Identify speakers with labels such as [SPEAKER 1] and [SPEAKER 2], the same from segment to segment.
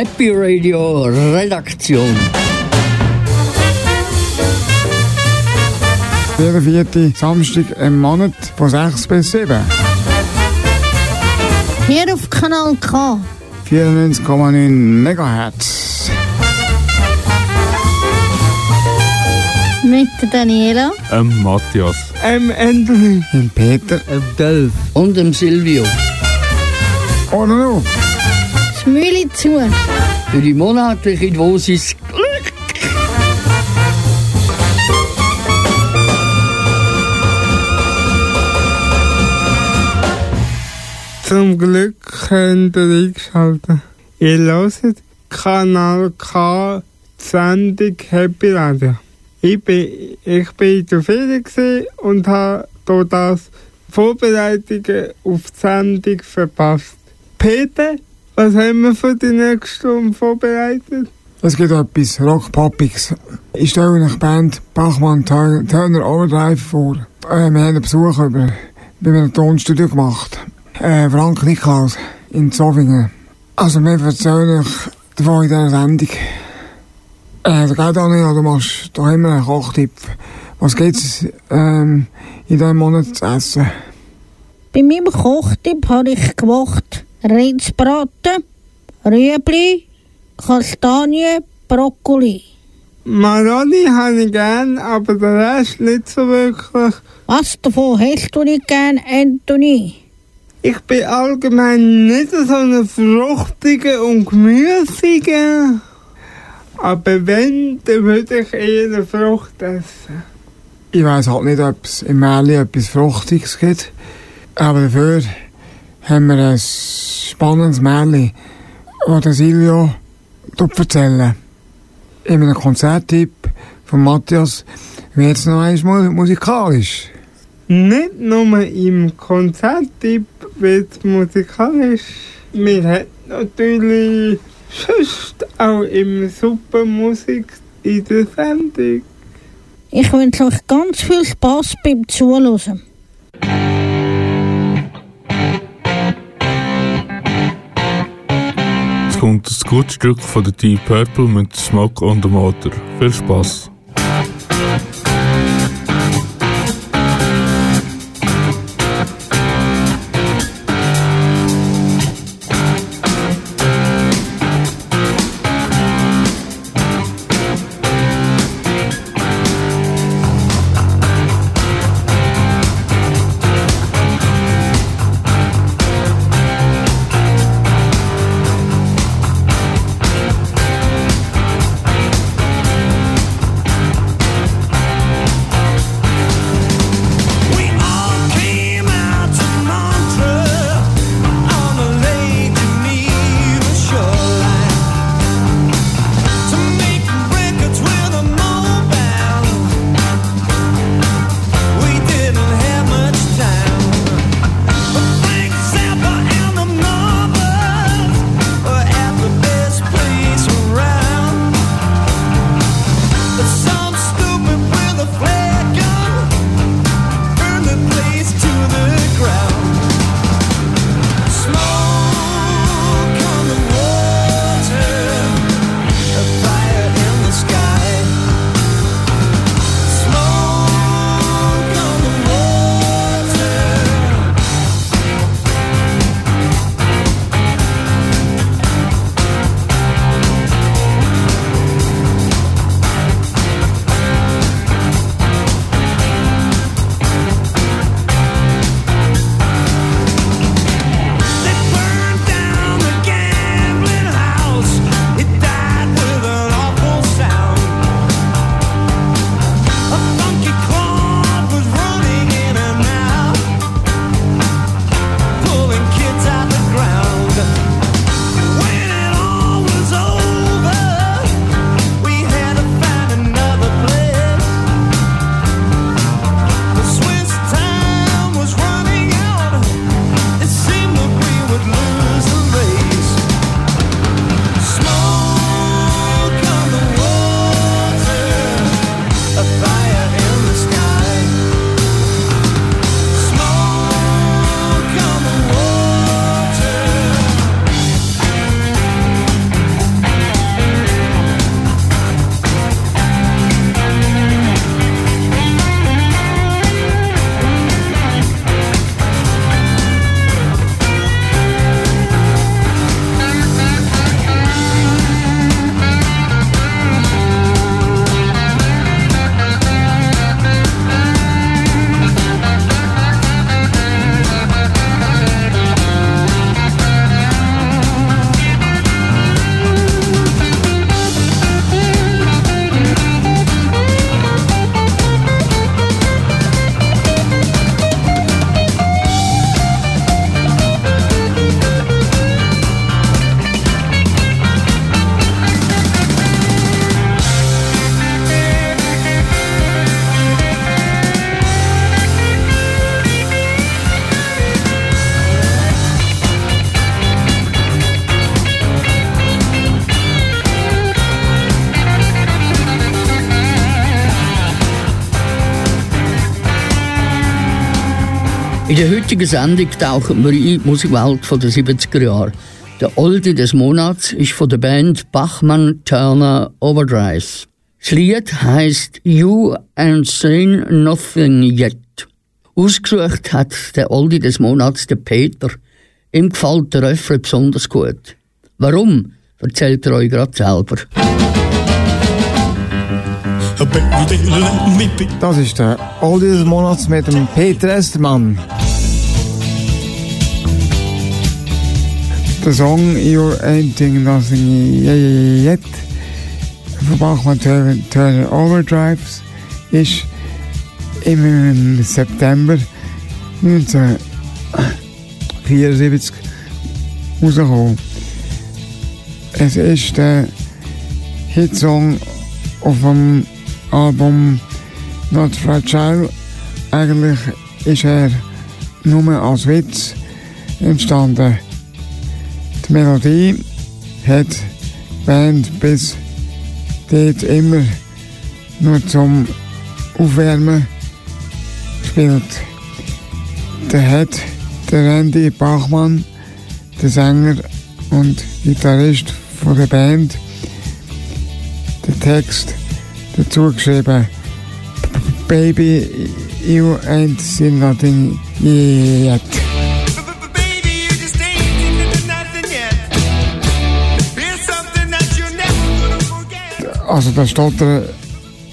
[SPEAKER 1] Happy Radio Redaktion.
[SPEAKER 2] Jeder vierte Samstag im Monat von 6 bis 7.
[SPEAKER 3] Hier auf Kanal K.
[SPEAKER 2] 94,9 MHz.
[SPEAKER 3] Mit der Daniela.
[SPEAKER 4] Ähm, Matthias.
[SPEAKER 2] Ähm, Anthony. Dem Peter.
[SPEAKER 1] Dem Delf. Und dem Silvio.
[SPEAKER 2] Oder noch?
[SPEAKER 3] Mühle zu.
[SPEAKER 1] Für die monatliche Dosis Glück.
[SPEAKER 5] Zum Glück könnt ihr einschalten. Ihr hört Kanal K, Sendung Happy Radio. Ich bin, ich bin in der Ferien und habe hier das Vorbereitungen auf die Sendung verpasst. Peter, was haben wir für die nächste Stunde vorbereitet?
[SPEAKER 2] Es gibt etwas Rockpoppiges. Ich stelle euch die Band Bachmann Turner, Turner Overdrive vor. Äh, wir haben einen Besuch über, bei einem Tonstudio gemacht. Äh, Frank Niklaus in Zofingen. Also wir erzählen euch davon in dieser Sendung. Äh, da geht auch nicht, du machst da immer einen Kochtipp. Was gibt's ähm, in diesem Monat zu essen?
[SPEAKER 3] Bei meinem Kochtipp habe ich gemacht Rindsbraten, Rüebli, Kastanien, Brokkoli.
[SPEAKER 5] Maroni habe ich gern, aber den Rest nicht so wirklich.
[SPEAKER 3] Was davon hast du nicht gern, Anthony?
[SPEAKER 5] Ich bin allgemein nicht so ein fruchtiger und gemüsiger. Aber wenn, dann würde ich eher eine Frucht essen.
[SPEAKER 2] Ich weiss halt nicht, ob es im Märli etwas Fruchtiges gibt. Aber dafür haben wir ein spannendes Märli, das der Silvio erzählen In einem Konzerttipp von Matthias wird es noch einmal musikalisch.
[SPEAKER 5] Nicht nur im Konzerttipp wird es musikalisch. Wir haben natürlich sonst auch immer super Musik in der Sendung.
[SPEAKER 3] Ich wünsche euch ganz viel Spaß beim Zuhören.
[SPEAKER 4] Kommt ein gutes Stück von der Deep Purple mit Smoke on the Motor. Viel Spaß.
[SPEAKER 1] Der heutigen Sendung tauchen wir in die Musikwelt der 70er Jahre. Der Oldie des Monats ist von der Band Bachmann Turner Overdrive. Das Lied heißt You Ain't Seen Nothing Yet. Ausgesucht hat der Oldie des Monats der Peter. Ihm gefällt der Refrain besonders gut. Warum, erzählt er euch gerade selber.
[SPEAKER 2] Das ist der Oldie des Monats mit dem Peter Estermann. Der Song You Ain't Seen Nothing Yet von Bachmann Turner Overdrives ist im September 1974 rausgekommen. Es ist der Hitsong auf dem Album Not Fragile. Eigentlich ist er nur als Witz entstanden. Die Melodie hat die Band bis dort immer nur zum Aufwärmen gespielt. Der hat der Randy Bachmann, der Sänger und Gitarrist von der Band, den Text dazu geschrieben. Baby, you ain't seen nothing yet. Also das Stotter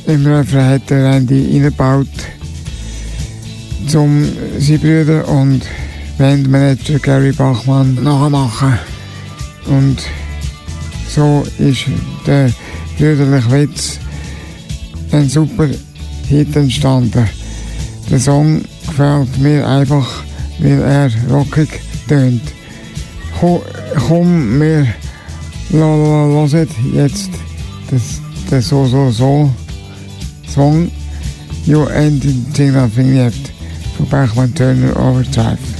[SPEAKER 2] im Refrain hat der Randy eingebaut, zum seine Brüder und Bandmanager Gary Bachmann nachmachen. Und so ist der brüderliche Witz ein super Hit entstanden. Der Song gefällt mir einfach, weil er rockig tönt. Komm, wir hören jetzt das the So So So song You Ain't Seen Nothing Yet for Bachman Turner Overdrive.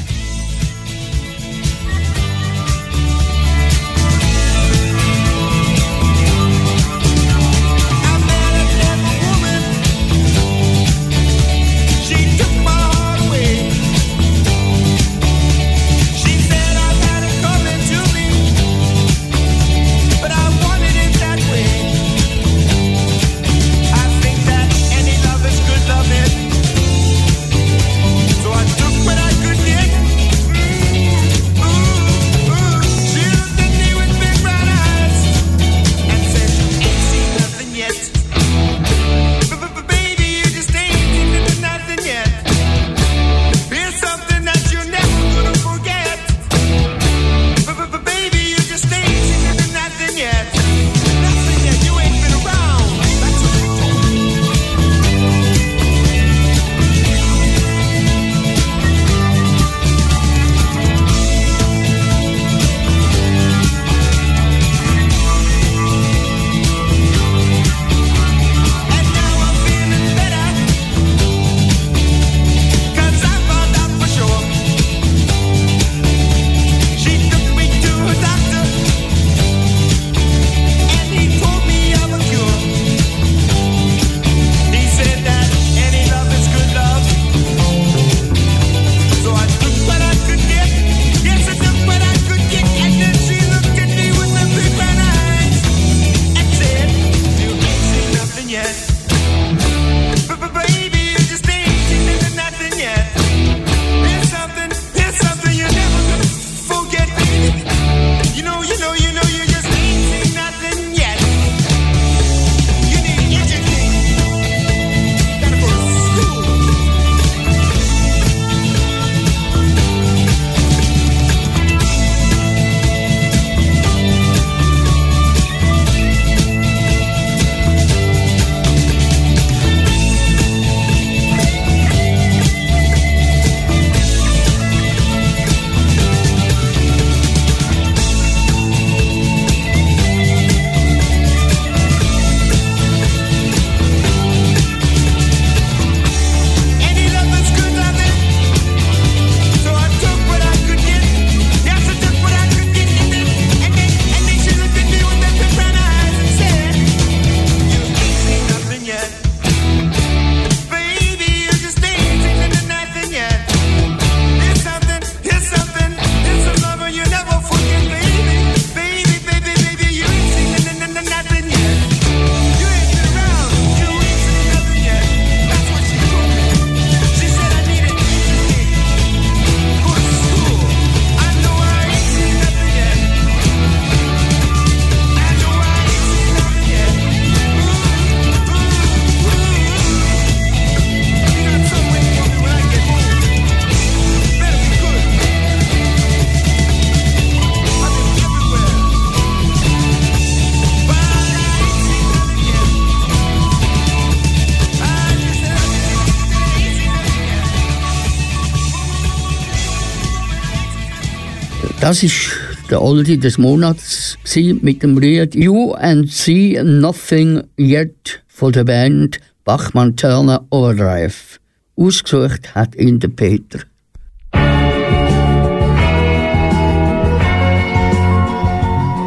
[SPEAKER 1] Das ist der Oldie des Monats mit dem Lied You and See Nothing Yet von der Band Bachmann Turner Overdrive. Ausgesucht hat ihn der Peter.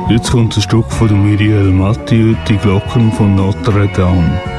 [SPEAKER 4] Jetzt kommt ein Stück von der Muriel Mathieu, die Glocken von Notre Dame.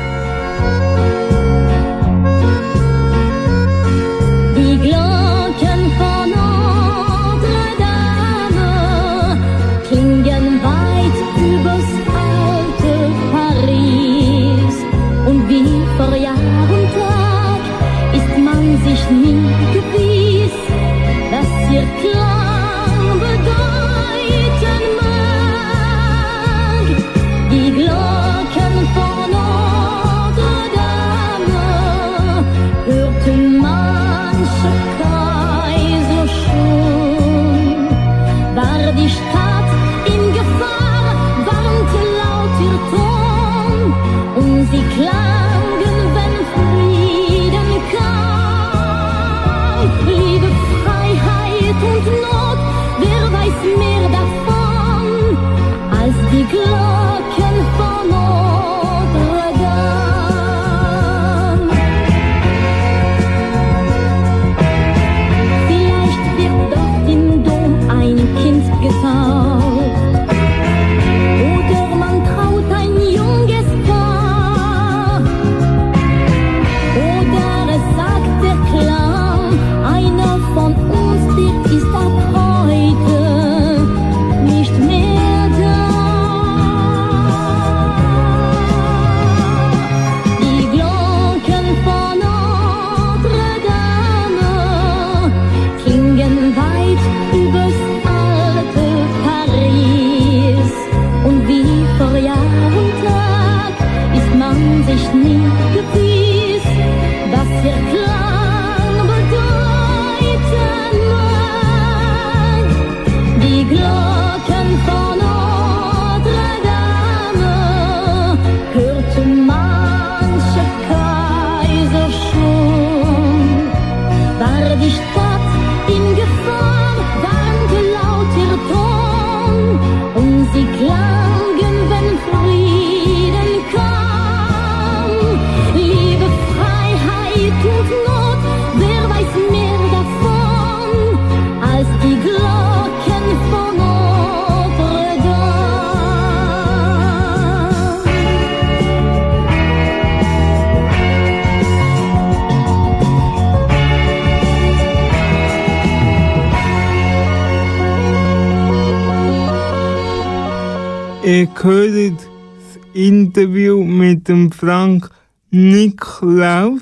[SPEAKER 5] Ihr hört das Interview mit dem Frank Niklaus.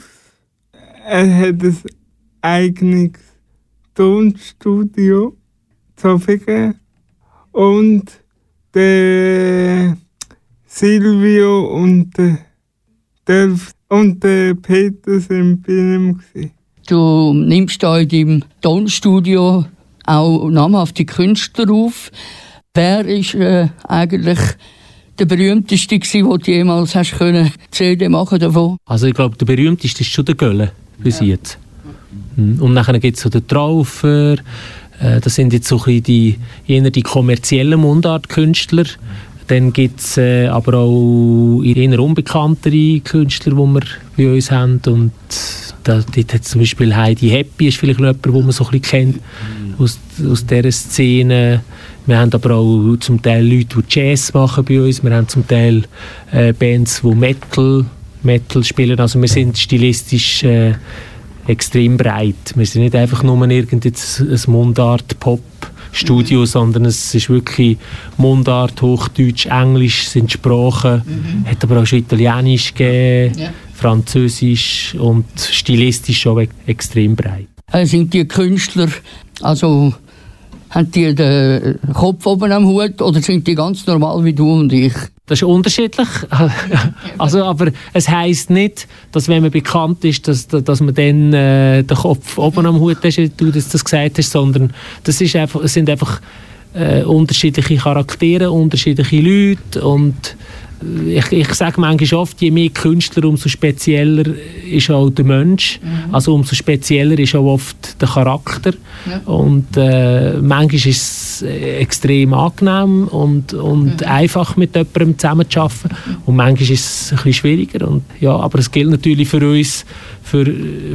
[SPEAKER 5] Er hat ein eigenes Tonstudio Zofingen und der Silvio und der Delf und der Peter sind bei ihm.
[SPEAKER 1] Du nimmst in deinem Tonstudio auch namhafte Künstler auf. Wer ist äh, eigentlich der berühmteste gewesen, den du jemals hast können CD machen davon?
[SPEAKER 6] Also ich glaube, der berühmteste ist schon der Gölle bis ja. jetzt. Hm. Und dann gibt es so den Traufer, äh, das sind jetzt so ein die, eher die kommerziellen Mundartkünstler. Dann gibt es äh, aber auch eher unbekanntere Künstler, die wir bei uns haben. Und da, dort hat zum Beispiel Heidi Happy, ist vielleicht jemand, den man so ein bisschen kennt aus, aus dieser Szene. Wir haben aber auch zum Teil Leute, die Jazz machen bei uns. Wir haben zum Teil äh, Bands, die Metal, Metal spielen. Also wir sind stilistisch äh, extrem breit. Wir sind nicht einfach nur irgendein Mundart-Pop. Studio, mhm. sondern es ist wirklich Mundart, Hochdeutsch, Englisch sind Sprachen, mhm. hat aber auch schon Italienisch gegeben, ja. Französisch und stilistisch auch extrem breit.
[SPEAKER 1] Äh, sind die Künstler also haben die den Kopf oben am Hut oder sind die ganz normal wie du und ich?
[SPEAKER 6] Das ist unterschiedlich. also, aber es heisst nicht, dass wenn man bekannt ist, dass, dass man dann äh, den Kopf oben am Hut hat, wie du das, das gesagt hast, sondern das ist einfach, es sind einfach äh, unterschiedliche Charaktere, unterschiedliche Leute und ich, ich sage manchmal oft, je mehr Künstler, umso spezieller ist auch der Mensch. Mhm. Also umso spezieller ist auch oft der Charakter. Ja. Und äh, manchmal ist es extrem angenehm und, und mhm. einfach mit jemandem zusammenzuarbeiten. Und manchmal ist es ein bisschen schwieriger. Und, ja, aber es gilt natürlich für uns, für,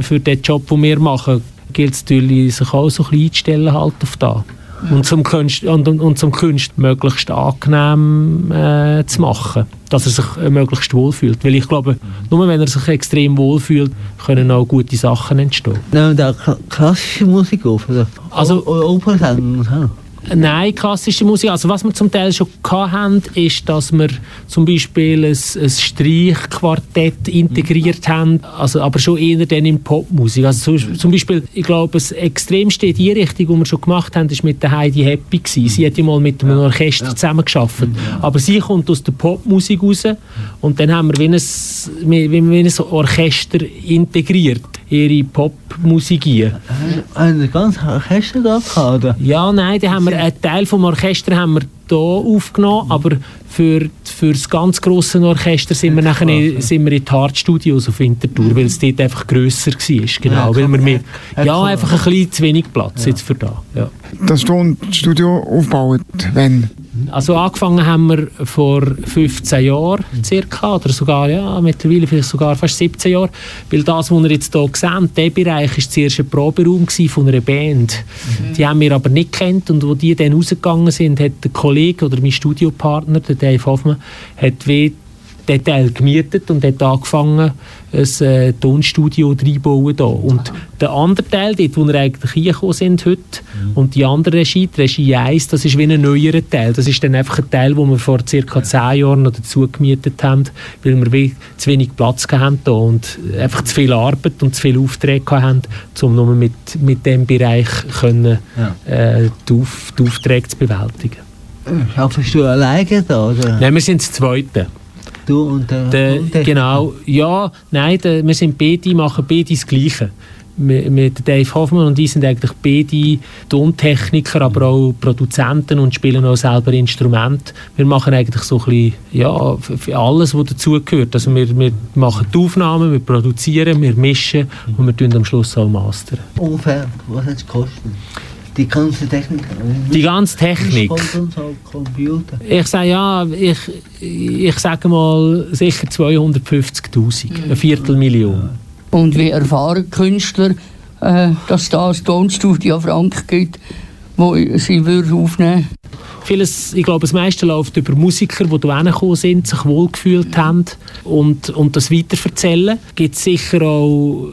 [SPEAKER 6] für den Job, den wir machen, gilt es natürlich, sich auch so ein bisschen einzustellen halt auf das und zum Kunst, und, und, zum Kunst möglichst angenehm äh, zu machen, dass er sich äh, möglichst wohlfühlt. Weil ich glaube, nur wenn er sich extrem wohlfühlt, können auch gute Sachen entstehen.
[SPEAKER 7] Nehmen da klassische Musik auf? Oder?
[SPEAKER 6] Also,
[SPEAKER 7] Opernsänger?
[SPEAKER 6] Nein, klassische Musik. Also was wir zum Teil schon hatten, ist, dass wir zum Beispiel ein, ein Streichquartett integriert haben, also aber schon eher dann in Popmusik. Also zum Beispiel, ich glaube, das Extremste in die Richtung, die wir schon gemacht haben, ist mit der Heidi Happy gewesen. Sie hat ja mal mit einem Orchester ja. zusammengearbeitet. Aber sie kommt aus der Popmusik raus und dann haben wir wie ein, wie ein Orchester integriert ihre Popmusik ein.
[SPEAKER 7] Haben Sie ganz Orchester gehabt, oder?
[SPEAKER 6] Ja, nein, da haben wir, einen Teil vom Orchester haben wir hier aufgenommen, aber für, für das ganz grosse Orchester sind wir nachher in, sind wir in die Hard Studios auf Winterthur, weil es dort einfach grösser war. Genau, ja, weil wir mit, ja, einfach ein bisschen zu wenig Platz ja. jetzt für da. Ja.
[SPEAKER 2] Das Studio aufgebaut, wenn?
[SPEAKER 6] Also angefangen haben wir vor 15 Jahren circa, oder sogar, ja, mittlerweile vielleicht sogar fast 17 Jahren, weil das, was wir jetzt hier sehen, der Bereich war zuerst ein Proberaum von einer Band. Mhm. Die haben wir aber nicht kennt und wo die dann rausgegangen sind, hat der Kollege oder mein Studiopartner, der Dave Hoffmann, hat wie den Teil gemietet und hat angefangen, ein äh, Tonstudio reinbauen. Da. Und der andere Teil, dort, wo wir eigentlich hingekommen sind heute, mhm. und die andere Regie, die Regie 1, das ist wie ein neuerer Teil. Das ist dann einfach ein Teil, den wir vor ca. 10 Jahren noch dazu gemietet haben, weil wir wie zu wenig Platz hatten da und einfach zu viel Arbeit und zu viele Aufträge hatten, um nur mit, mit diesem Bereich können, ja. äh, die, Auf, die Aufträge zu bewältigen.
[SPEAKER 7] Schaffst du alleine da? Oder?
[SPEAKER 6] Nein, wir sind das Zweite.
[SPEAKER 7] Du und der,
[SPEAKER 6] der und Genau, ja, nein, der, wir sind beide, machen beide das Gleiche. Mit Dave Hoffmann und ich sind eigentlich beide Tontechniker, aber auch Produzenten und spielen auch selber Instrumente. Wir machen eigentlich so ein bisschen, ja, alles, was dazugehört. Also wir, wir machen die Aufnahmen, wir produzieren, wir mischen und wir tun am Schluss auch mastern.
[SPEAKER 7] Ungefähr, was hat es gekostet? Die ganze Technik?
[SPEAKER 6] Die ganze Technik? Ich sage ja, ich, ich sage mal sicher 250'000, mhm. eine Viertelmillion.
[SPEAKER 1] Und wie erfahren Künstler, äh, dass da ein Tonstudio Frank gibt, wo sie würden aufnehmen
[SPEAKER 6] Vieles, ich glaube, das meiste läuft über Musiker, die hierher gekommen sind, sich wohlgefühlt haben und, und das weiterverzählen. Es gibt sicher auch äh,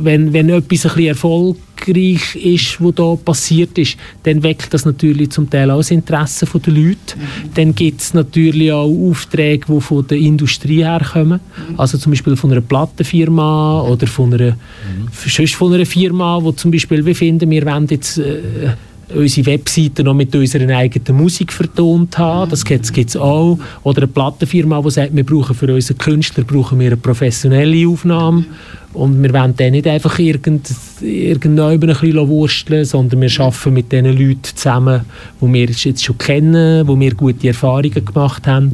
[SPEAKER 6] wenn, wenn etwas ein bisschen erfolgreich ist, was da passiert ist, dann weckt das natürlich zum Teil auch das Interesse der Leute. Mhm. Dann gibt es natürlich auch Aufträge, die von der Industrie herkommen. Mhm. Also zum Beispiel von einer Plattenfirma oder von einer, mhm. von einer Firma, die zum Beispiel, wir finden, wir wollen jetzt äh, unsere Webseite noch mit unserer eigenen Musik vertont haben. Das gibt es auch. Oder eine Plattenfirma, die sagt, wir brauchen für unsere Künstler brauchen wir eine professionelle Aufnahme. Und wir wollen dann nicht einfach irgend, irgendwann ein bisschen wursteln, sondern wir arbeiten mit den Leuten zusammen, die wir jetzt schon kennen, wo wir gute Erfahrungen gemacht haben.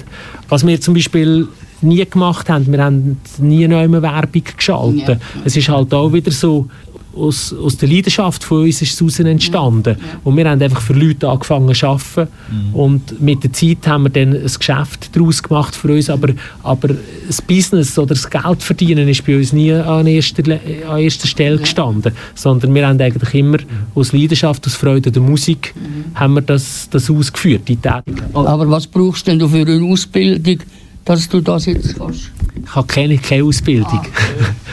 [SPEAKER 6] Was wir zum Beispiel nie gemacht haben, wir haben nie noch Werbung geschaltet. Ja. Es ist halt auch wieder so, aus, aus der Leidenschaft von uns ist es entstanden. Ja. Und wir haben einfach für Leute angefangen zu arbeiten. Mhm. Und mit der Zeit haben wir dann ein Geschäft daraus gemacht für uns. Aber, aber das Business oder das Geld verdienen ist bei uns nie an erster, an erster Stelle gestanden. Sondern wir haben eigentlich immer mhm. aus Leidenschaft, aus Freude der Musik, mhm. haben wir das, das ausgeführt, die Tätigkeit.
[SPEAKER 1] Aber was brauchst du denn für eine Ausbildung, dass du das jetzt kannst?
[SPEAKER 6] Ich habe keine, keine Ausbildung.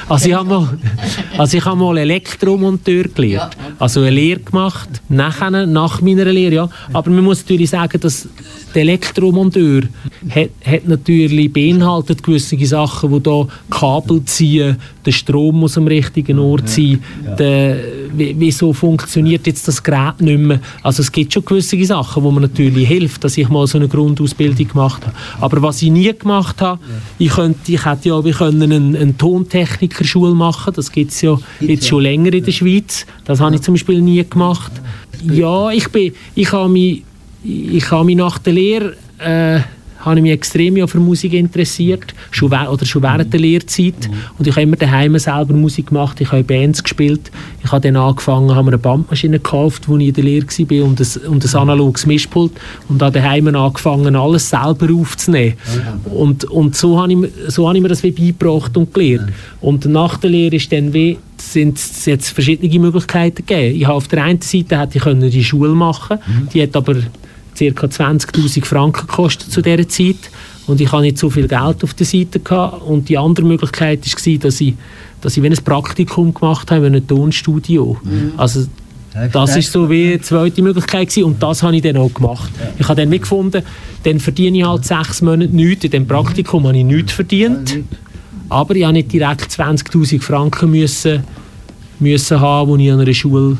[SPEAKER 6] Ah, also, ich habe mal, also ich habe mal Elektromonteur gelernt. Also eine Lehre gemacht, nachher, nach meiner Lehre, ja. Aber man muss natürlich sagen, dass der Elektromonteur hat, hat natürlich beinhaltet gewisse Sachen, wo da Kabel ziehen, der Strom muss am richtigen Ort sein, der, wieso funktioniert jetzt das Gerät nicht mehr. Also es gibt schon gewisse Sachen, wo man natürlich hilft, dass ich mal so eine Grundausbildung gemacht habe. Aber was ich nie gemacht habe, ich, könnte, ich hätte ja wir können einen, einen Tontechniker Musikerschule machen. Das gibt es ja jetzt schon länger in der Schweiz. Das habe ich zum Beispiel nie gemacht. Ja, ich bin, ich habe mich, ich habe mich nach der Lehre äh, habe ich mich extrem für Musik interessiert, schon, oder schon während der Lehrzeit. Und ich habe immer daheim selber Musik gemacht, ich habe Bands gespielt. Ich habe dann angefangen, habe mir eine Bandmaschine gekauft, als ich in der Lehre war und ein, und ein analoges Mischpult und habe daheim angefangen, alles selber aufzunehmen. Und, und so, habe ich, so habe ich mir das wie beigebracht und gelernt. Und nach der Lehre ist dann wie sind es jetzt verschiedene Möglichkeiten gegeben. Ich habe auf der einen Seite hätte ich die Schule machen können, die hat aber ca. 20'000 Franken gekostet zu dieser Zeit und ich hatte nicht so viel Geld auf der Seite gehabt. und die andere Möglichkeit war, dass ich, dass ich ein Praktikum gemacht habe in einem Tonstudio. Mhm. Also das ist so wie die zweite Möglichkeit gewesen, und das habe ich dann auch gemacht. Ich habe dann mitgefunden, dann verdiene ich halt sechs Monate nichts, in dem Praktikum habe ich nichts verdient, aber ich habe nicht direkt 20'000 Franken müssen, müssen haben, die ich an einer Schule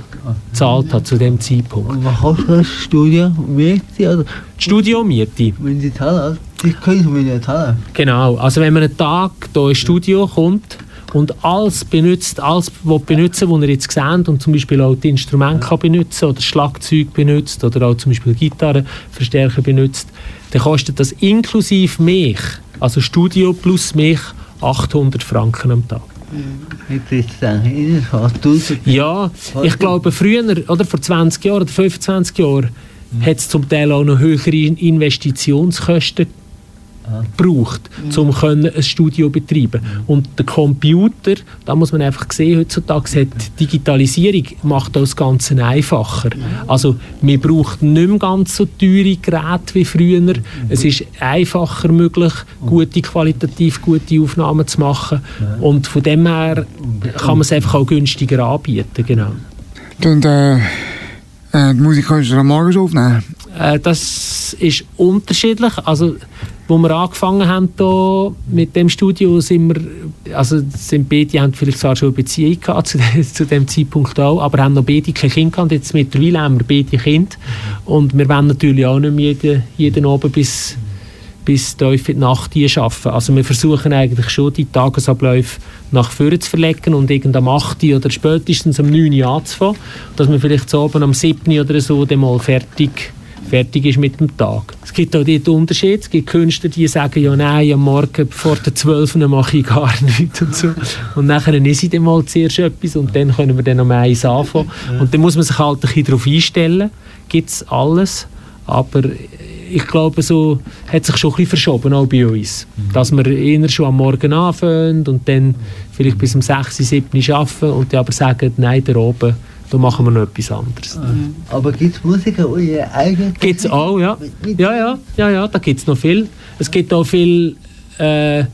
[SPEAKER 6] gezahlt habe zu dem Zeitpunkt.
[SPEAKER 7] Und was kostet das Studio? Miete? Oder?
[SPEAKER 6] Die Studiomiete?
[SPEAKER 7] Wenn Sie zahlen, die können Sie mir zahlen.
[SPEAKER 6] Genau, also wenn man einen Tag hier ins Studio kommt und alles benutzt, alles benutzen, was ihr jetzt seht und zum Beispiel auch die Instrumente kann benutzen oder Schlagzeug benutzt oder auch zum Beispiel Gitarrenverstärker benutzt, dann kostet das inklusive mich, also Studio plus mich, 800 Franken am Tag. Ja, ich glaube früher, oder vor 20 Jahren oder 25 Jahren, hat es zum Teil auch noch höhere Investitionskosten braucht, um mhm. ein Studio zu betreiben. Und der Computer, da muss man einfach sehen, heutzutage hat Digitalisierung macht das Ganze einfacher. Also man braucht nicht mehr ganz so teure Geräte wie früher. Es ist einfacher möglich, gute, qualitativ gute Aufnahmen zu machen. Und von dem her kann man es einfach auch günstiger anbieten. Genau.
[SPEAKER 2] Und äh, äh, die Musik kannst du am Morgen aufnehmen?
[SPEAKER 6] Äh, das ist unterschiedlich. Also wo wir angefangen haben hier mit dem Studio, sind wir, also sind beide haben vielleicht zwar schon eine Beziehung gehabt zu, zu dem Zeitpunkt auch, aber haben noch beide keine Kinder gehabt. Jetzt mittlerweile haben wir beide Kinder und wir wollen natürlich auch nicht jeden, jeden Abend bis bis tief in die Nacht arbeiten. Also wir versuchen eigentlich schon, die Tagesabläufe nach vorne zu verlegen und irgend am 8. oder spätestens am 9. Uhr anzufangen, dass wir vielleicht so oben am 7. oder so dann mal fertig fertig ist mit dem Tag. Es gibt auch dort Unterschiede. Es gibt Künstler, die sagen, ja nein, am Morgen vor der 12 mache ich gar nichts und so. Und nachher ist ich dann mal zuerst etwas und dann können wir dann um eins anfangen. Und dann muss man sich halt ein bisschen darauf einstellen. Gibt es alles. Aber ich glaube, so hat sich schon ein bisschen verschoben, auch bei uns. Dass wir eher schon am Morgen anfangen und dann vielleicht bis um 6, 7 arbeiten und dann aber sagen, nein, da oben da machen wir noch etwas anderes.
[SPEAKER 7] Mhm. Aber gibt es Musiker, die ihr eigenes...
[SPEAKER 6] Gibt es auch, ja. Ja, ja, ja, ja da gibt es noch viel. Es gibt auch viele äh, ja.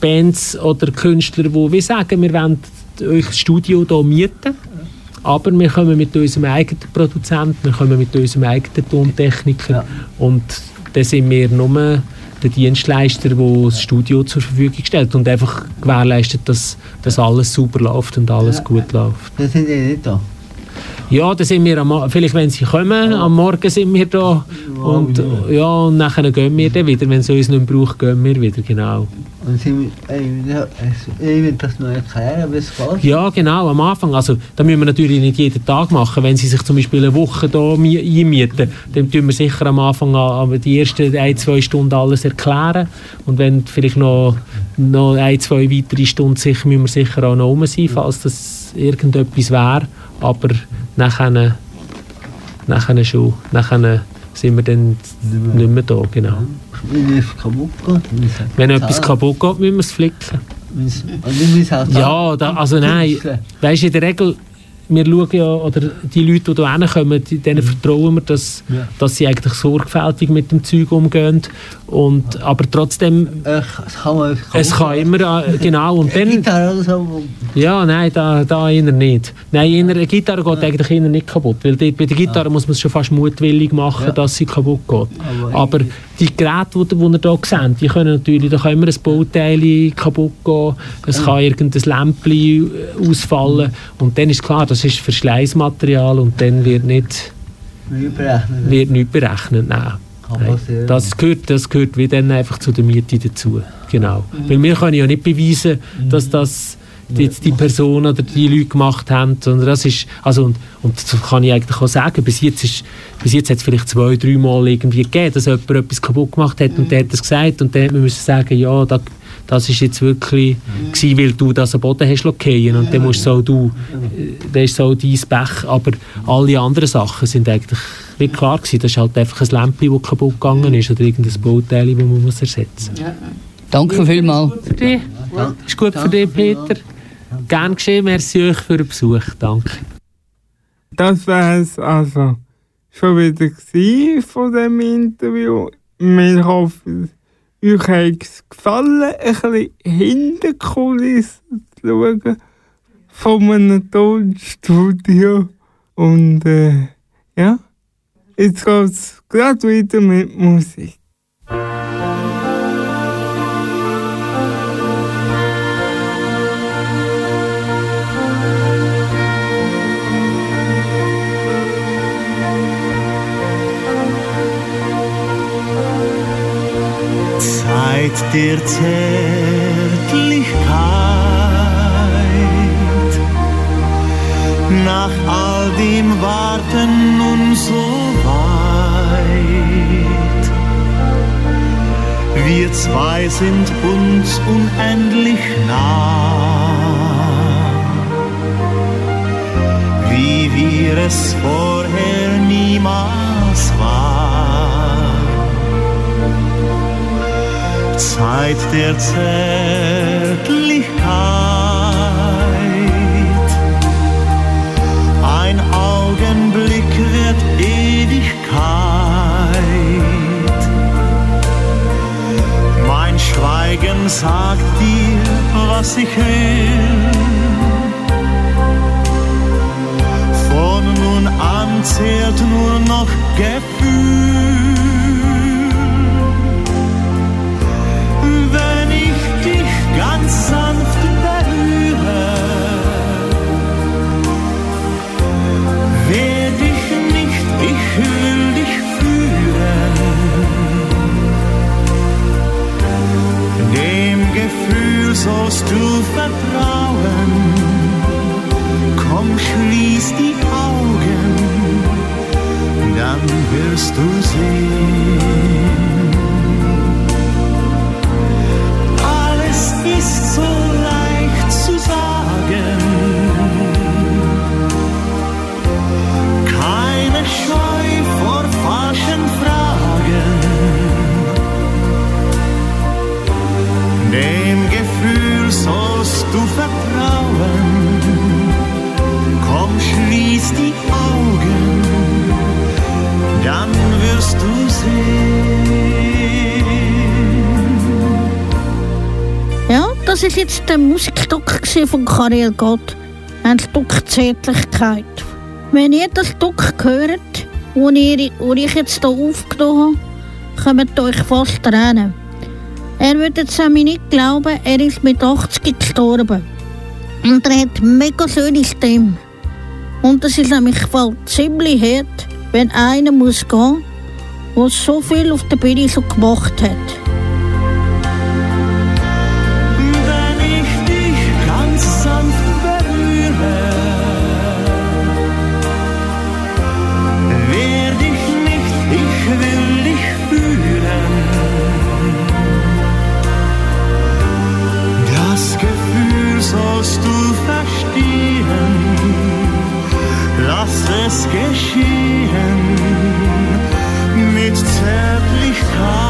[SPEAKER 6] Bands oder Künstler, die wir sagen, wir wollen euch das Studio hier mieten. Aber wir kommen mit unserem eigenen Produzenten, wir kommen mit unserem eigenen Tontechniker ja. und dann sind wir nur der Dienstleister, der das Studio zur Verfügung stellt und einfach gewährleistet, dass, dass alles super läuft und alles ja. gut läuft.
[SPEAKER 7] Das sind die nicht da?
[SPEAKER 6] Ja, da sind wir am, vielleicht wenn sie kommen, am Morgen sind wir da und ja, und nachher gehen wir dann wieder, wenn es uns nicht braucht, gehen wir wieder, genau.
[SPEAKER 7] Und Sie, ich will das noch erklären, wie es geht?
[SPEAKER 6] Ja, genau, am Anfang. Also, da müssen wir natürlich nicht jeden Tag machen. Wenn Sie sich zum Beispiel eine Woche hier einmieten, dann tun wir sicher am Anfang an, die ersten ein, zwei Stunden alles erklären. Und wenn vielleicht noch, noch ein, zwei weitere Stunden sicher, müssen wir sicher auch noch rum sein, falls das irgendetwas wäre. Aber nachher, nachher schon, nachher sind wir dann nicht mehr da, genau.
[SPEAKER 7] Wenn etwas kaputt geht,
[SPEAKER 6] Wenn etwas kaputt geht, müssen wir es flicken.
[SPEAKER 7] Also
[SPEAKER 6] ja, da, also nein, weißt du, in der Regel wir schauen ja, oder die Leute, die hier kommen, denen mhm. vertrauen wir, dass, ja. dass sie eigentlich sorgfältig mit dem Zeug umgehen. Und, aber trotzdem...
[SPEAKER 7] Es kann,
[SPEAKER 6] es kann immer, äh, genau. Und dann,
[SPEAKER 7] Gitarre oder so?
[SPEAKER 6] Ja, nein, da, da eher nicht. Nein, eine Gitarre geht ja. eigentlich eher nicht kaputt. Weil dort, bei der Gitarre ja. muss man es schon fast mutwillig machen, ja. dass sie kaputt geht. Aber, aber die Geräte, die, die ihr hier seht, die können natürlich, da kann immer ein Bauteil kaputt gehen, es kann irgendein Lämpchen ausfallen. Und dann ist klar, das ist Verschleißmaterial und dann wird nicht, wird nicht berechnet. Nein. Nein. Das gehört, das gehört wie dann einfach zu der Miete dazu. Genau. Mhm. Weil wir können ja nicht beweisen, dass das jetzt die Person oder die Leute gemacht haben, sondern das ist, also und, und das kann ich eigentlich auch sagen, bis jetzt ist, bis jetzt hat es vielleicht zwei, drei Mal irgendwie gegeben, dass jemand etwas kaputt gemacht hat und der hat das gesagt und dann müssen wir sagen, ja, da, das ist jetzt wirklich mhm. gewesen, weil du das am Boden hast fallen und dann musst so du, äh, dann ist so dein Pech, aber alle anderen Sachen sind eigentlich wie klar gewesen, das ist halt einfach ein Lämpchen, das kaputt gegangen ist oder irgendein Bauteil, das man muss ersetzen muss.
[SPEAKER 1] Danke vielmals.
[SPEAKER 6] Ist gut für dich, Peter. Gern geschehen, merci euch für den Besuch. Danke.
[SPEAKER 5] Das war es also schon wieder von dem Interview. Wir hoffen, euch hat es gefallen, ein bisschen hinter Kulissen zu schauen von einem Tonstudio. Und äh, ja, jetzt geht es gerade weiter mit Musik.
[SPEAKER 8] Zeit der Zärtlichkeit. Nach all dem Warten nun so weit. Wir zwei sind uns unendlich nah, wie wir es vorher niemals waren. Zeit der Zärtlichkeit. Ein Augenblick wird Ewigkeit. Mein Schweigen sagt dir, was ich will. Von nun an zählt nur noch Gefühl. Sollst du vertrauen. Komm, schließ die Augen, dann wirst du sehen. Sehen.
[SPEAKER 3] Das ist jetzt der Musikstück von Karel Gott. Ein Stück Zärtlichkeit. Wenn ihr das Stück hört, das ich jetzt hier aufgenommen habe, ihr euch fast rennen. Er würde es mir nicht glauben, er ist mit 80 gestorben. Und er hat mega schöne Stimme. Und es ist nämlich voll ziemlich hart, wenn einer muss gehen, der so viel auf der Bühne schon gemacht hat.
[SPEAKER 8] es geschehen Zärtlichkeit.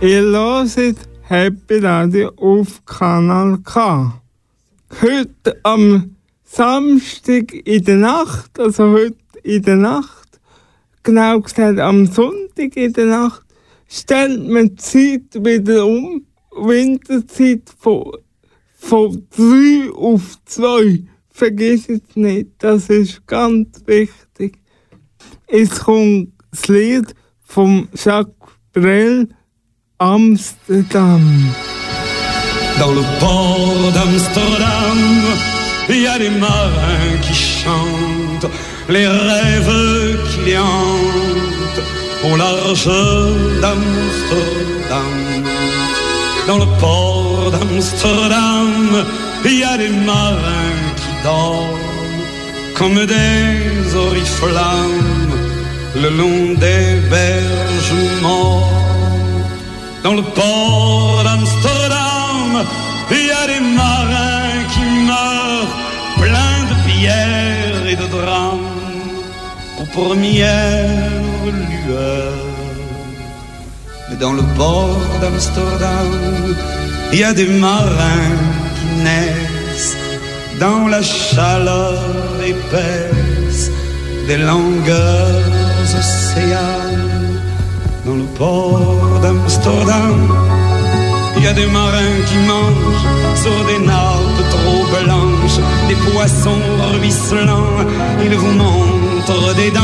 [SPEAKER 5] Ihr hört Happy Radio auf Kanal K. Heute am Samstag in der Nacht, also heute in der Nacht, genau gesagt am Sonntag in der Nacht, stellt man die Zeit wieder um, Winterzeit von, von 3 auf 2. Vergiss es nicht, das ist ganz wichtig. Es kommt das Lied von Jacques Brel, Amsterdam.
[SPEAKER 9] Dans le port d'Amsterdam, il y a des marins qui chantent les rêves qui les hantent au large d'Amsterdam. Dans le port d'Amsterdam, il y a des marins qui dorment comme des oriflammes le long des berges. Dans le port d'Amsterdam, il y a des marins qui meurent pleins de pierres et de drames aux premières lueurs. Dans le port d'Amsterdam, il y a des marins qui naissent dans la chaleur épaisse des longueurs océanes. Dans le port d'Amsterdam, il y a des marins qui mangent sur des nappes trop blanches, des poissons ruisselants. Ils vous montrent des dents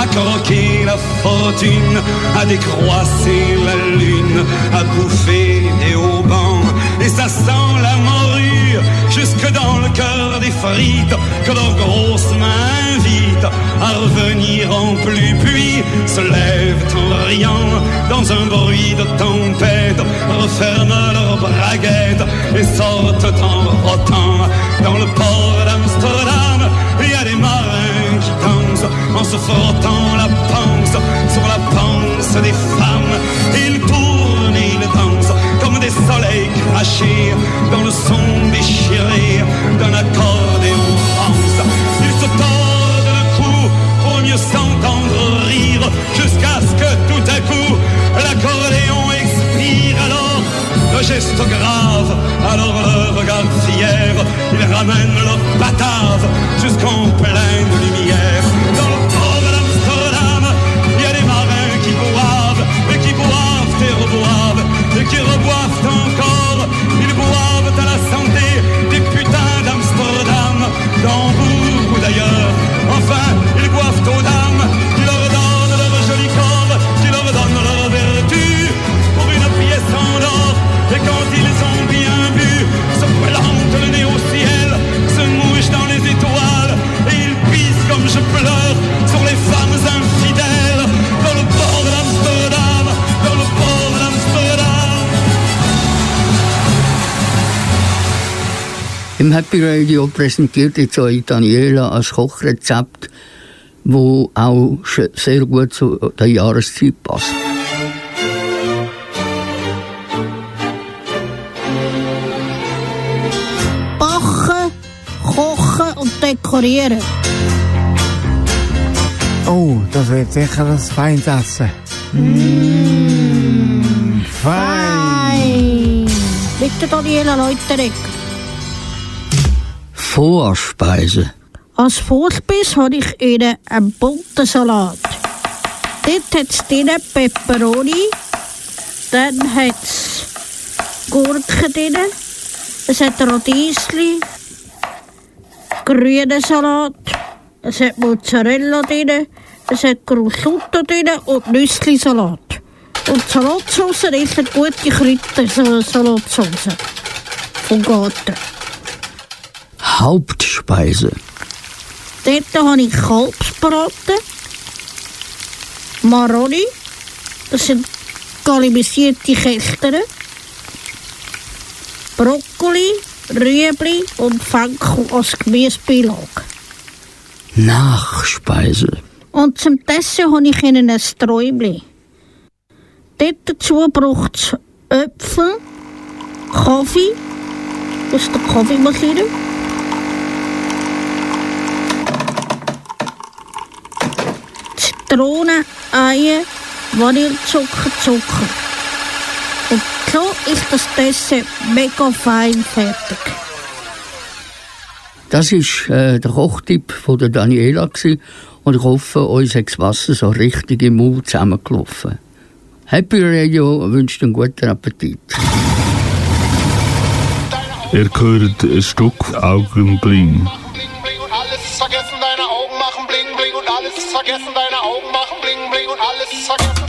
[SPEAKER 9] à croquer la fortune, à décroisser la lune, à bouffer des haubans. Et ça sent la morue jusque dans le cœur des frites que leurs grosses mains invitent à revenir en pluie, puis se lèvent en riant dans un bruit de tempête, referment leurs braguettes et sortent en rotant dans le port d'Amsterdam. En se frottant la panse sur la panse des femmes. Ils tournent et ils dansent comme des soleils crachés dans le son déchiré d'un accordéon rance. Ils se tordent le cou pour mieux s'entendre rire jusqu'à ce que tout à coup l'accordéon expire alors le geste grave, alors le regard fier, ils ramènent leur batave jusqu'en pleine lumière. Et reboivent, et qui reboivent encore.
[SPEAKER 1] Happy Radio präsentiert jetzt euch Daniela ein Kochrezept, wo auch sehr gut zu der Jahreszeit passt.
[SPEAKER 3] Backen, kochen und dekorieren.
[SPEAKER 2] Oh, das wird sicher ein feines Essen. Mmh, fein.
[SPEAKER 3] Ei. Bitte Daniela Leuterek.
[SPEAKER 1] Vorspeise.
[SPEAKER 3] Als Vorspeis habe ich Ihnen einen bunten Salat. Dort hat es drin Peperoni, dann hat es Gurken drin, es hat Radiesli, grünen Salat, es hat Mozzarella drin, es hat Prosciutto drin und Nüssli-Salat. Und die Salatsauce ist eine gute Kräuter-Salatsauce vom Garten.
[SPEAKER 1] Hauptspeise.
[SPEAKER 3] Dort habe ich Kalbsbraten, Maroni, das sind kalimisierte Kästern, Brokkoli, Rüebli und Fenkel als Gemüsebeilage.
[SPEAKER 1] Nachspeise.
[SPEAKER 3] Und zum Essen habe ich ihnen ein Sträubli. Dort dazu braucht es Äpfel, Kaffee aus der Kaffeemaschine, Zitrone, Eier, Vanillezucker, Zucker. Und so ist das Dessert mega fein fertig.
[SPEAKER 1] Das ist äh, der Kochtipp von der Daniela gsi und ich hoffe, euch hat das Wasser so richtig im Mund zusammengelaufen. Happy Radio wünscht einen guten Appetit.
[SPEAKER 4] Ihr hört ein Stück
[SPEAKER 10] und alles vergessen, bling bling und alles vergessen, deine Augen machen bling bling und alles vergessen,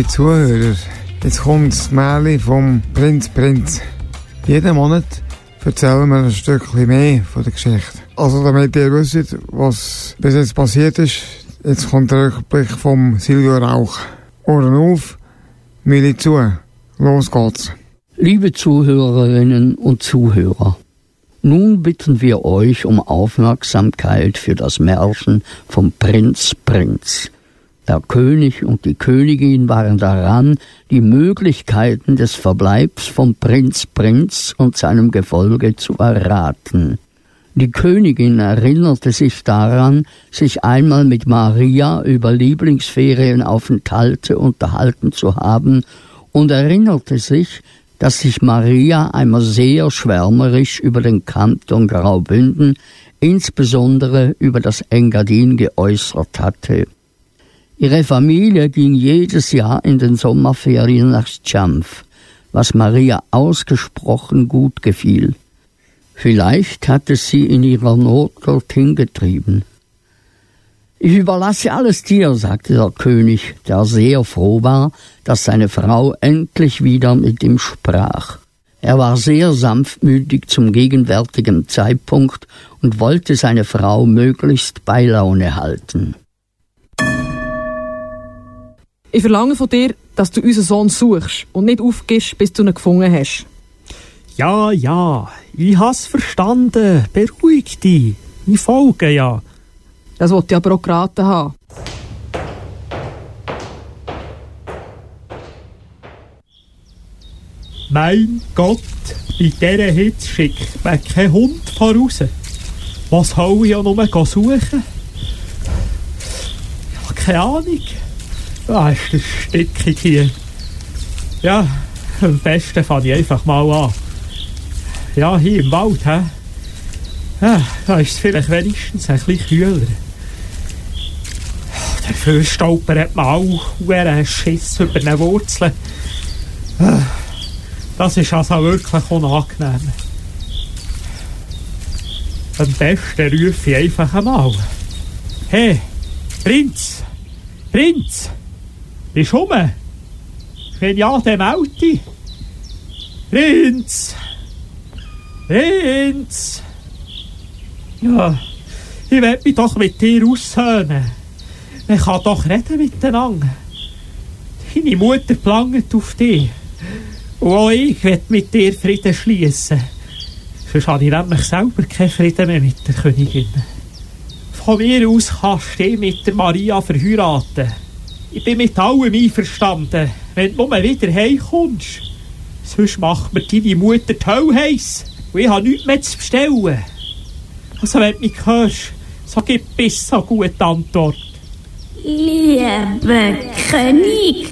[SPEAKER 2] liebe Zuhörer, jetzt kommt das Märchen vom Prinz Prinz. Jeden Monat erzählen wir ein Stückchen mehr von der Geschichte. Also damit ihr wisst, was bis jetzt passiert ist, jetzt kommt der Rückblick vom Silvio Rauch. Ohren auf, Milli zu. Los geht's.
[SPEAKER 1] Liebe Zuhörerinnen und Zuhörer, nun bitten wir euch um Aufmerksamkeit für das Märchen vom Prinz Prinz. Der König und die Königin waren daran, die Möglichkeiten des Verbleibs vom Prinz Prinz und seinem Gefolge zu erraten. Die Königin erinnerte sich daran, sich einmal mit Maria über Lieblingsferienaufenthalte unterhalten zu haben und erinnerte sich, dass sich Maria einmal sehr schwärmerisch über den Kanton Graubünden, insbesondere über das Engadin geäußert hatte. Ihre Familie ging jedes Jahr in den Sommerferien nach Schampf, was Maria ausgesprochen gut gefiel. Vielleicht hat es sie in ihrer Not dorthin getrieben. Ich überlasse alles dir, sagte der König, der sehr froh war, dass seine Frau endlich wieder mit ihm sprach. Er war sehr sanftmütig zum gegenwärtigen Zeitpunkt und wollte seine Frau möglichst bei Laune halten.
[SPEAKER 11] Ich verlange von dir, dass du unseren Sohn suchst und nicht aufgibst, bis du ihn gefunden hast.
[SPEAKER 12] Ja, ja, ich has verstanden. Beruhig dich. Ich folge ja.
[SPEAKER 11] Das wollte ich aber auch geraten haben.
[SPEAKER 12] Mein Gott, bei dieser Hitze schickt man keinen Hund voraus. Was soll ich ja nur suchen? Ja, keine Ahnung. Ah, ist das stickig hier. Ja, am besten fange ich einfach mal an. Ja, hier im Wald, hä? Ja, da ist es vielleicht wenigstens ein bisschen kühler. Der Fürstauper hat mir auch einen Schiss über eine Wurzel. Ah, Das ist also wirklich unangenehm. Am besten rufe ich einfach einmal. Hey, Prinz! Prinz! Bist du rum? Wenn ja, dann melde dich. Prinz! Prinz! Ja, ich will mich doch mit dir aushöhnen. man kann doch reden miteinander. Deine Mutter planget auf dich. Und auch ich will mit dir Frieden schließen. Sonst habe ich nämlich selber keinen Frieden mehr mit der Königin. Von mir aus kannst du dich mit der Maria verheiraten. Ich bin mit allem einverstanden, wenn du nur wieder heimkommst. Sonst macht mir deine Mutter die Hölle heiss. Und ich habe nichts mehr zu bestellen. Also wenn du mich hörst, so gib bis so gute Antwort.
[SPEAKER 13] Lieber König,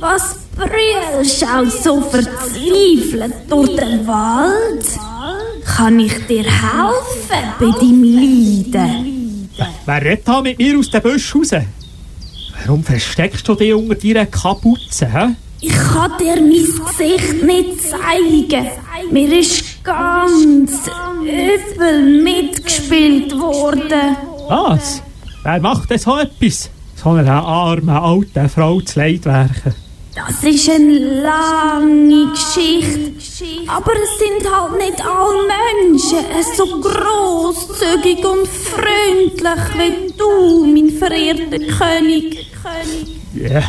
[SPEAKER 13] was brüllst du auch so verzweifelt durch den Wald? Kann ich dir helfen bei deinem Leiden?
[SPEAKER 12] Wer redet da mit mir aus dem Busch raus? Warum versteckst du dich unter deiner Kapuze, hä?
[SPEAKER 13] Ich kann dir mein Gesicht nicht zeigen. Mir ist ganz übel mitgespielt worden.
[SPEAKER 12] Was? Wer macht denn so etwas? So einer armen alten Frau zu Leid werken.
[SPEAKER 13] Das ist eine lange Geschichte. Aber es sind halt nicht alle Menschen so großzügig und freundlich wie du, mein verehrter König.
[SPEAKER 12] Ja,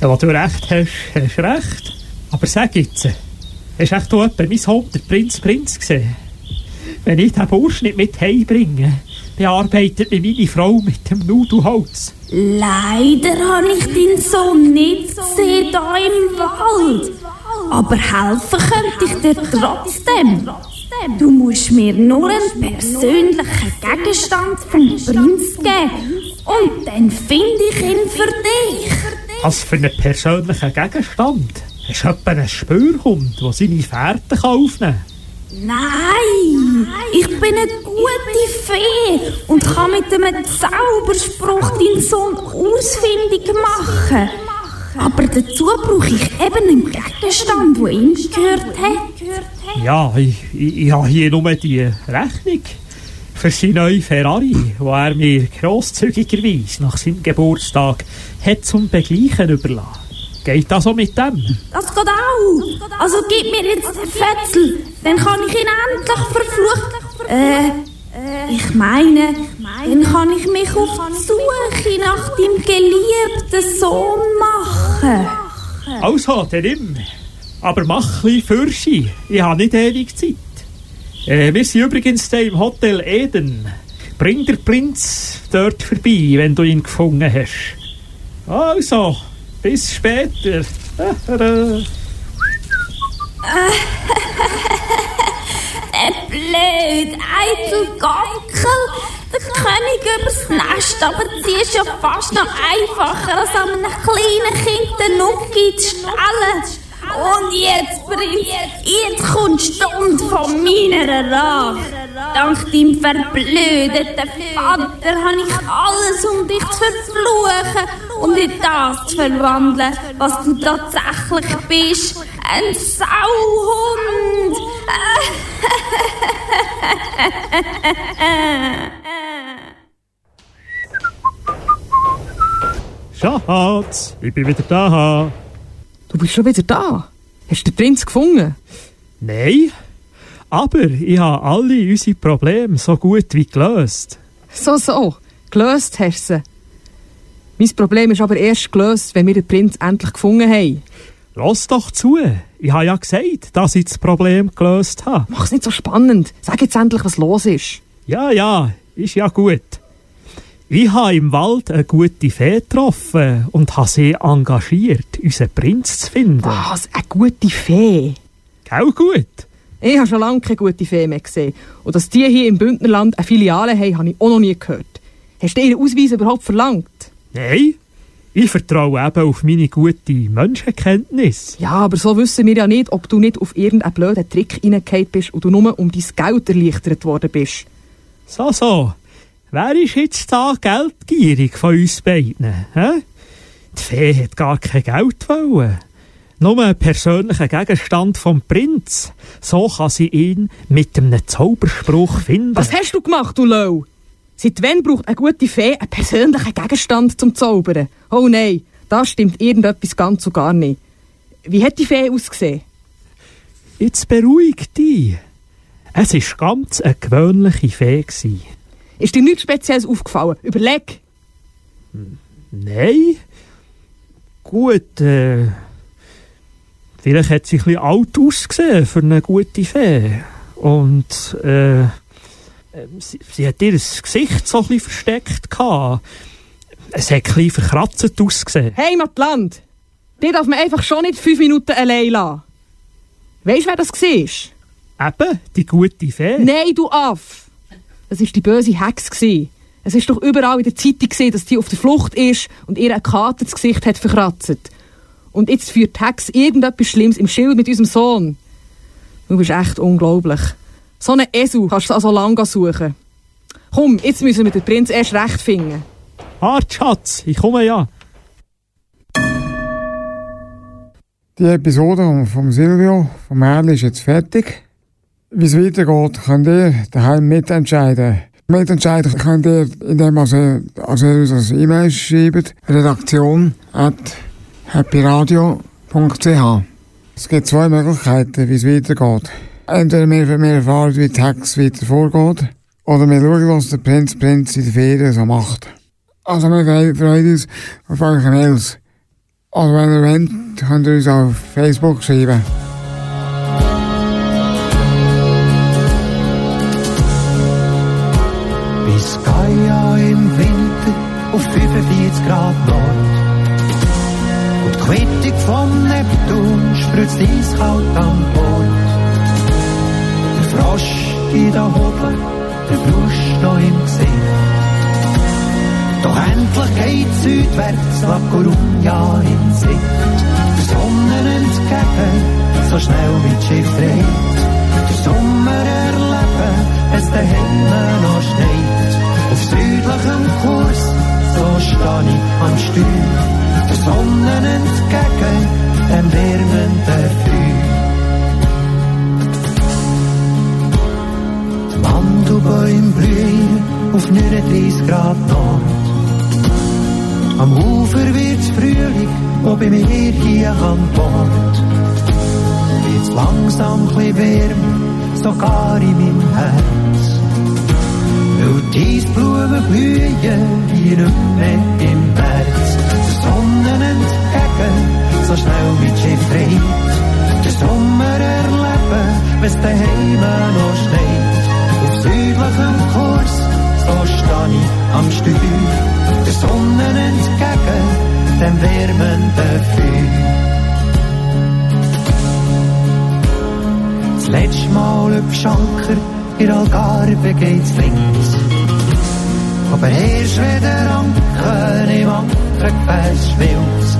[SPEAKER 12] ja, wo du recht hast, hast du recht. Aber sag jetzt, hast du echt auch etwa mein Hund, der Prinz Prinz, gesehen? Wenn ich den Bursch nicht mit heimbringe, bearbeitet mich meine Frau mit dem Nudelholz.
[SPEAKER 13] Leider habe ich deinen Sohn nicht gesehen da im Wald. Aber helfen könnte ich dir trotzdem. Du musst mir nur einen persönlichen Gegenstand vom Prinz geben. Und dann finde ich ihn für dich.
[SPEAKER 12] Was für einen persönlichen Gegenstand? Hast du etwa einen Spürhund, der seine Fährte aufnehmen kann?
[SPEAKER 13] Nein, ich bin eine gute Fee und kann mit einem Zauberspruch deinen Sohn ausfindig machen. Aber dazu brauche ich eben einen Gegenstand, der ihm gehört hat.
[SPEAKER 12] Ja, ich, ich, ich habe hier nur die Rechnung für seinen neuen Ferrari, die er mir grosszügigerweise nach seinem Geburtstag hat zum Begleichen überlassen. Geht das so mit dem?
[SPEAKER 13] Das geht auch. Also gib mir jetzt den Fetzel, dann kann ich ihn endlich verfluchen. Äh, ich meine, dann kann ich mich auf die Suche nach deinem geliebten Sohn machen.
[SPEAKER 12] Also, dann nimm. Aber mach ein bisschen Fürschi. Ich habe nicht ewig Zeit. Äh, wir sind übrigens hier im Hotel Eden. Bring der Prinz dort vorbei, wenn du ihn gefunden hast. Also, bis später.
[SPEAKER 13] Der blöd, eitel Gockel. Der König übers Nest, aber sie ist ja fast noch einfacher, als einem kleinen Kind den Nuki zu stellen. Und jetzt, Prinz, jetzt kommt die Stunde von meiner Rache. Dank deinem verblödeten Vater habe ich alles, um dich zu verfluchen und in das zu verwandeln, was du tatsächlich bist. Ein Sauhund.
[SPEAKER 12] Schatz, ich bin wieder da.
[SPEAKER 11] Du bist schon wieder da. Hast du den Prinz gefunden?
[SPEAKER 12] Nein, aber ich habe alle unsere Probleme so gut wie gelöst.
[SPEAKER 11] So, so. Gelöst hast du sie. Mein Problem ist aber erst gelöst, wenn wir den Prinz endlich gefunden haben.
[SPEAKER 12] Lass doch zu. Ich habe ja gesagt, dass ich das Problem gelöst habe.
[SPEAKER 11] Mach's nicht so spannend. Sag jetzt endlich, was los ist.
[SPEAKER 12] Ja, ja, ist ja gut. Ich habe im Wald eine gute Fee getroffen und habe sie engagiert, unseren Prinz zu finden.
[SPEAKER 11] Was? Eine gute Fee?
[SPEAKER 12] Gell gut?
[SPEAKER 11] Ich habe schon lange keine gute Fee mehr gesehen. Und dass die hier im Bündnerland eine Filiale haben, habe ich auch noch nie gehört. Hast du ihren Ausweis überhaupt verlangt?
[SPEAKER 12] Nein, ich vertraue eben auf meine gute Menschenkenntnis.
[SPEAKER 11] Ja, aber so wissen wir ja nicht, ob du nicht auf irgendeinen blöden Trick reingefallen bist und du nur um dein Geld erleichtert worden bist.
[SPEAKER 12] So, so. Wer ist jetzt da geldgierig von uns beiden? Hä? Die Fee hat gar kein Geld wollen. Nur einen persönlichen Gegenstand vom Prinz. So kann sie ihn mit einem Zauberspruch finden.
[SPEAKER 11] Was hast du gemacht, du Lau? Seit wann braucht eine gute Fee einen persönlichen Gegenstand zum Zaubern? Oh nein, da stimmt irgendetwas ganz und gar nicht. Wie hat die Fee ausgesehen?
[SPEAKER 12] Jetzt beruhig dich. Es war ganz eine gewöhnliche Fee. Gewesen.
[SPEAKER 11] Ist dir nichts Spezielles aufgefallen? Überleg.
[SPEAKER 12] Nein. Gut, äh, vielleicht hat sie ein bisschen alt ausgesehen für eine gute Fee. Und äh, sie, sie hat ihr Gesicht so ein bisschen versteckt gehabt. Es hat ein bisschen verkratzt ausgesehen.
[SPEAKER 11] Hey, Matland! Die darf man einfach schon nicht fünf Minuten allein lassen. Weisst du, wer das war?
[SPEAKER 12] Eben, die gute Fee.
[SPEAKER 11] Nein, du Aff! Das war die böse Hex. Es ist doch überall in der Zeitung dass die auf der Flucht ist und ihr ein Kater das Gesicht hat verkratzt. Und jetzt führt die Hex irgendetwas Schlimmes im Schild mit unserem Sohn. Du bist echt unglaublich. So einen Esel kannst du also lange suchen. Komm, jetzt müssen wir den Prinz erst recht finden.
[SPEAKER 12] Hart, Schatz, ich komme ja.
[SPEAKER 2] Die Episode von Silvio, vom Merli, ist jetzt fertig. Wie es weitergeht, könnt ihr daheim mitentscheiden. Mitentscheiden könnt ihr, indem ihr, also ihr uns eine E-Mail schreibt, redaktion at happyradio.ch. Es gibt zwei Möglichkeiten, wie es weitergeht. Entweder wir, wir erfahren, wie die Hex weiter vorgeht, oder wir schauen, was der Prinz Prinz in der Ferien so macht. Also wir freuen uns auf eure Mails. Also wenn ihr wollt, könnt ihr uns auf Facebook schreiben.
[SPEAKER 14] Bis Gaia im Winter auf 45 Grad Nord. Und die Quittung vom Neptun spritzt eiskalt an Bord. Der Frosch in der Hobel, der Frust noch im Gesicht. Doch endlich geht südwärts La Coruña in Sicht. Der Sonne entgegen, so schnell wie Schiff dreht. Der Sommer erleben, es daheim noch schneit. Auf südlichem Kurs, so stehe ich am Steuer. Der Sonne entgegen, dem wärmenden Feuer. Die Mandelbäume blühen auf 39 Grad Nord. Am Ufer wird's Frühling, wo bei mir hier an Bord. Wird's langsam chli wärmer, sogar in meinem Herz. Weil dies Blumen blühen hier nicht mehr im März. Der Sonne entgegen, so schnell wie das Schiff dreht. Der Sommer erleben, wenn's daheim noch schneit. Südlichem Kurs, so steh ich am Steuer. Der Sonne entgegen, dem wärmenden Feuer. Das letzte Mal über Schanker, in Algarve geht's links. Aber erst wenn der im Ankergefäß schmilzt.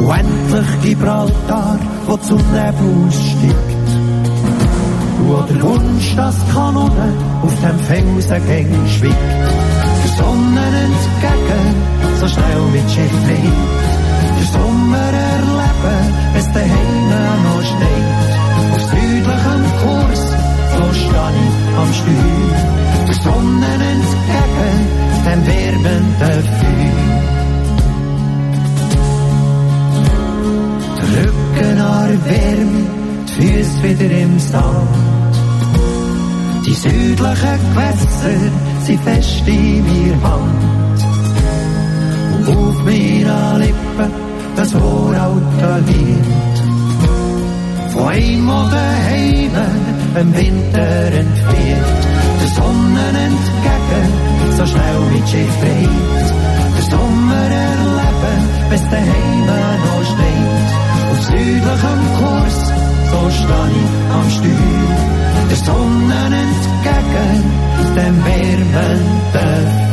[SPEAKER 14] Und endlich Gibraltar, wo zum Nebel steigt. Wo der Wunsch, dass die Kanone auf dem Felsen gegen schwiegt. Der Sonne entgegen, so schnell das Schiff dreht. Der Sommer erleben, es daheim noch schneit. Auf südlichem Kurs, so steh ich am Steuer. Der Sonne entgegen, dem wärmenden Feuer. Der Rücken an Wärme, die Füße wieder im Sand. Die südlichen Gewässer sind fest in mir Hand. Und auf meiner Lippen das wohlalte Lied. Von einem oder heim im Winter entfliegt. Der Sonne entgegen, so schnell wie das Schiff dreht. Der Sommer erleben, bis daheim noch schneit. Auf südlichem Kurs, so steh ich am Steuer. Der Sonne entgegen, dem wärmenden.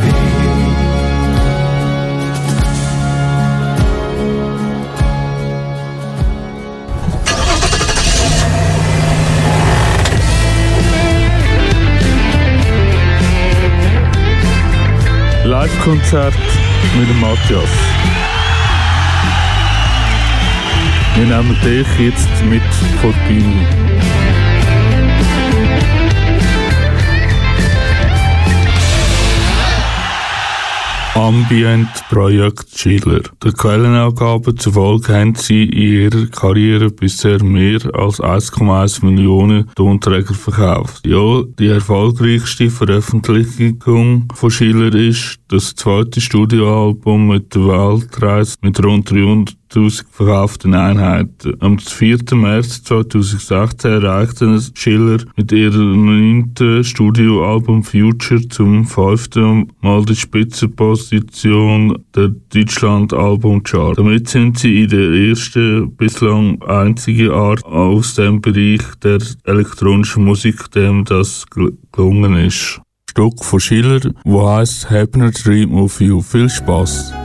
[SPEAKER 4] Live-Konzert mit dem Matthias. Wir nehmen dich jetzt mit vor die Bühne.
[SPEAKER 15] Ambient-Projekt Schiller. Der Quellenangaben zufolge haben sie in ihrer Karriere bisher mehr als 1,1 Millionen Tonträger verkauft. Ja, die erfolgreichste Veröffentlichung von Schiller ist das zweite Studioalbum mit der Weltreise mit rund 300 1000 verkauften Einheiten. Am 4. März 2016 erreichte Schiller mit ihrem neunten Studioalbum Future zum fünften Mal die Spitzenposition der Deutschland Albumchart. Damit sind sie in der ersten, bislang einzige Art aus dem Bereich der elektronischen Musik, dem das gelungen ist. Stück von Schiller, wo heißt Happy Dream of You. Viel Spaß!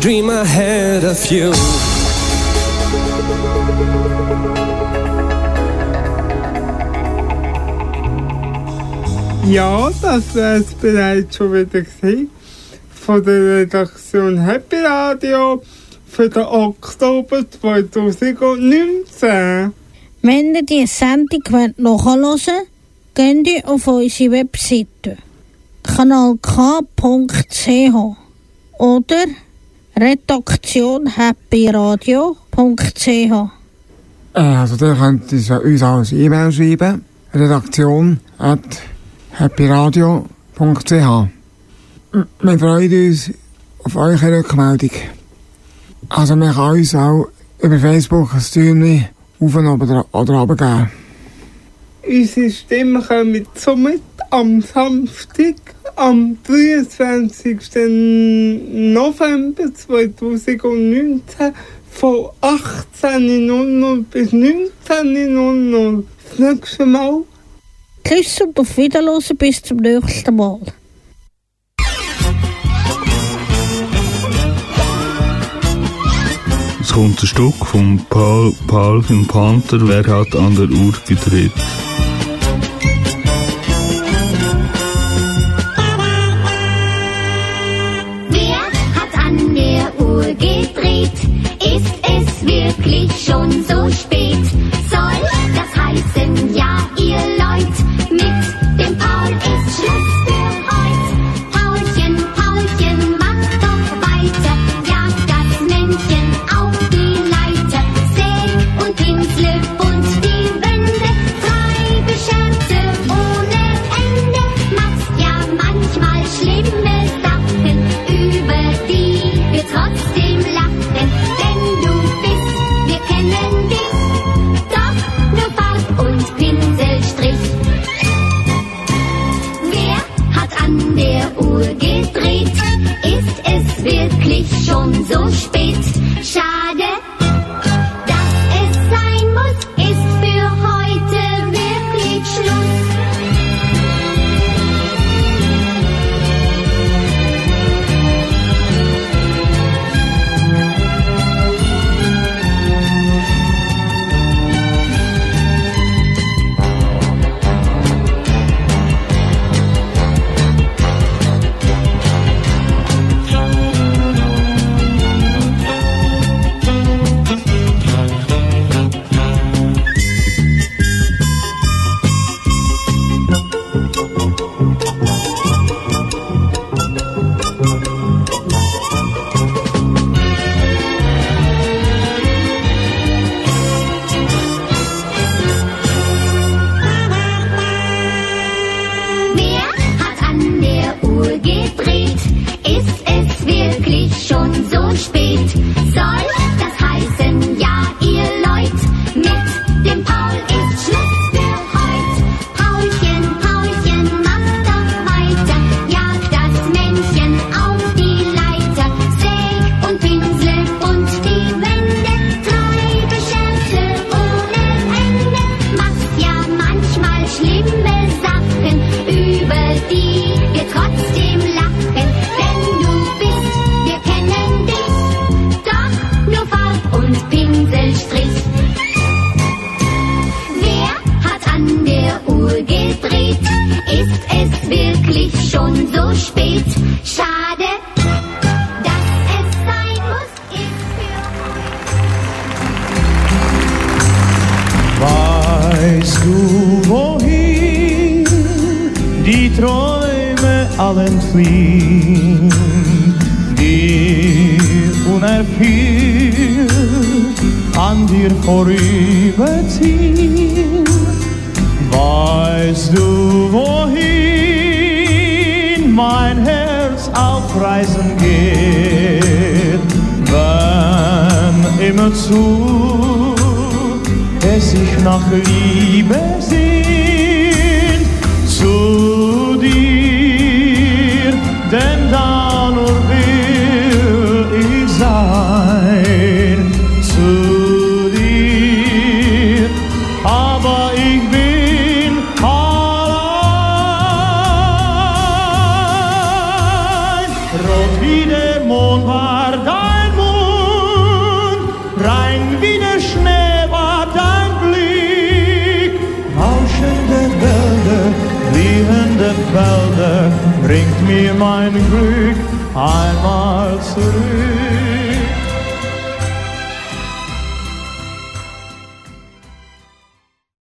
[SPEAKER 16] Dream ahead of you.
[SPEAKER 5] Ja, das wäre es bereits schon wieder gewesen. Von der Redaktion Happy Radio für den Oktober 2019.
[SPEAKER 3] Wenn ihr die Sendung nachhören wollt, geht ihr auf unsere Webseite kanalk.ch oder Redaktion happyradio.ch
[SPEAKER 2] äh, Also da könnt ihr uns auch ein E-Mail schreiben. Redaktion at happyradio.ch Wir freuen uns auf eure Rückmeldung. Also man kann uns auch über Facebook ein Däumchen auf oder, oder runter geben.
[SPEAKER 5] Unsere Stimmen kommen somit am Samstag am 23. November 2019 von 18.00 bis 19.00. Das nächste Mal.
[SPEAKER 3] Tschüss und auf Wiederhören bis zum nächsten Mal.
[SPEAKER 15] Es kommt ein Stück von Paul, Paul Panther, wer hat an der Uhr gedreht.
[SPEAKER 17] Schon so spät. Soll das heißen, ja, ihr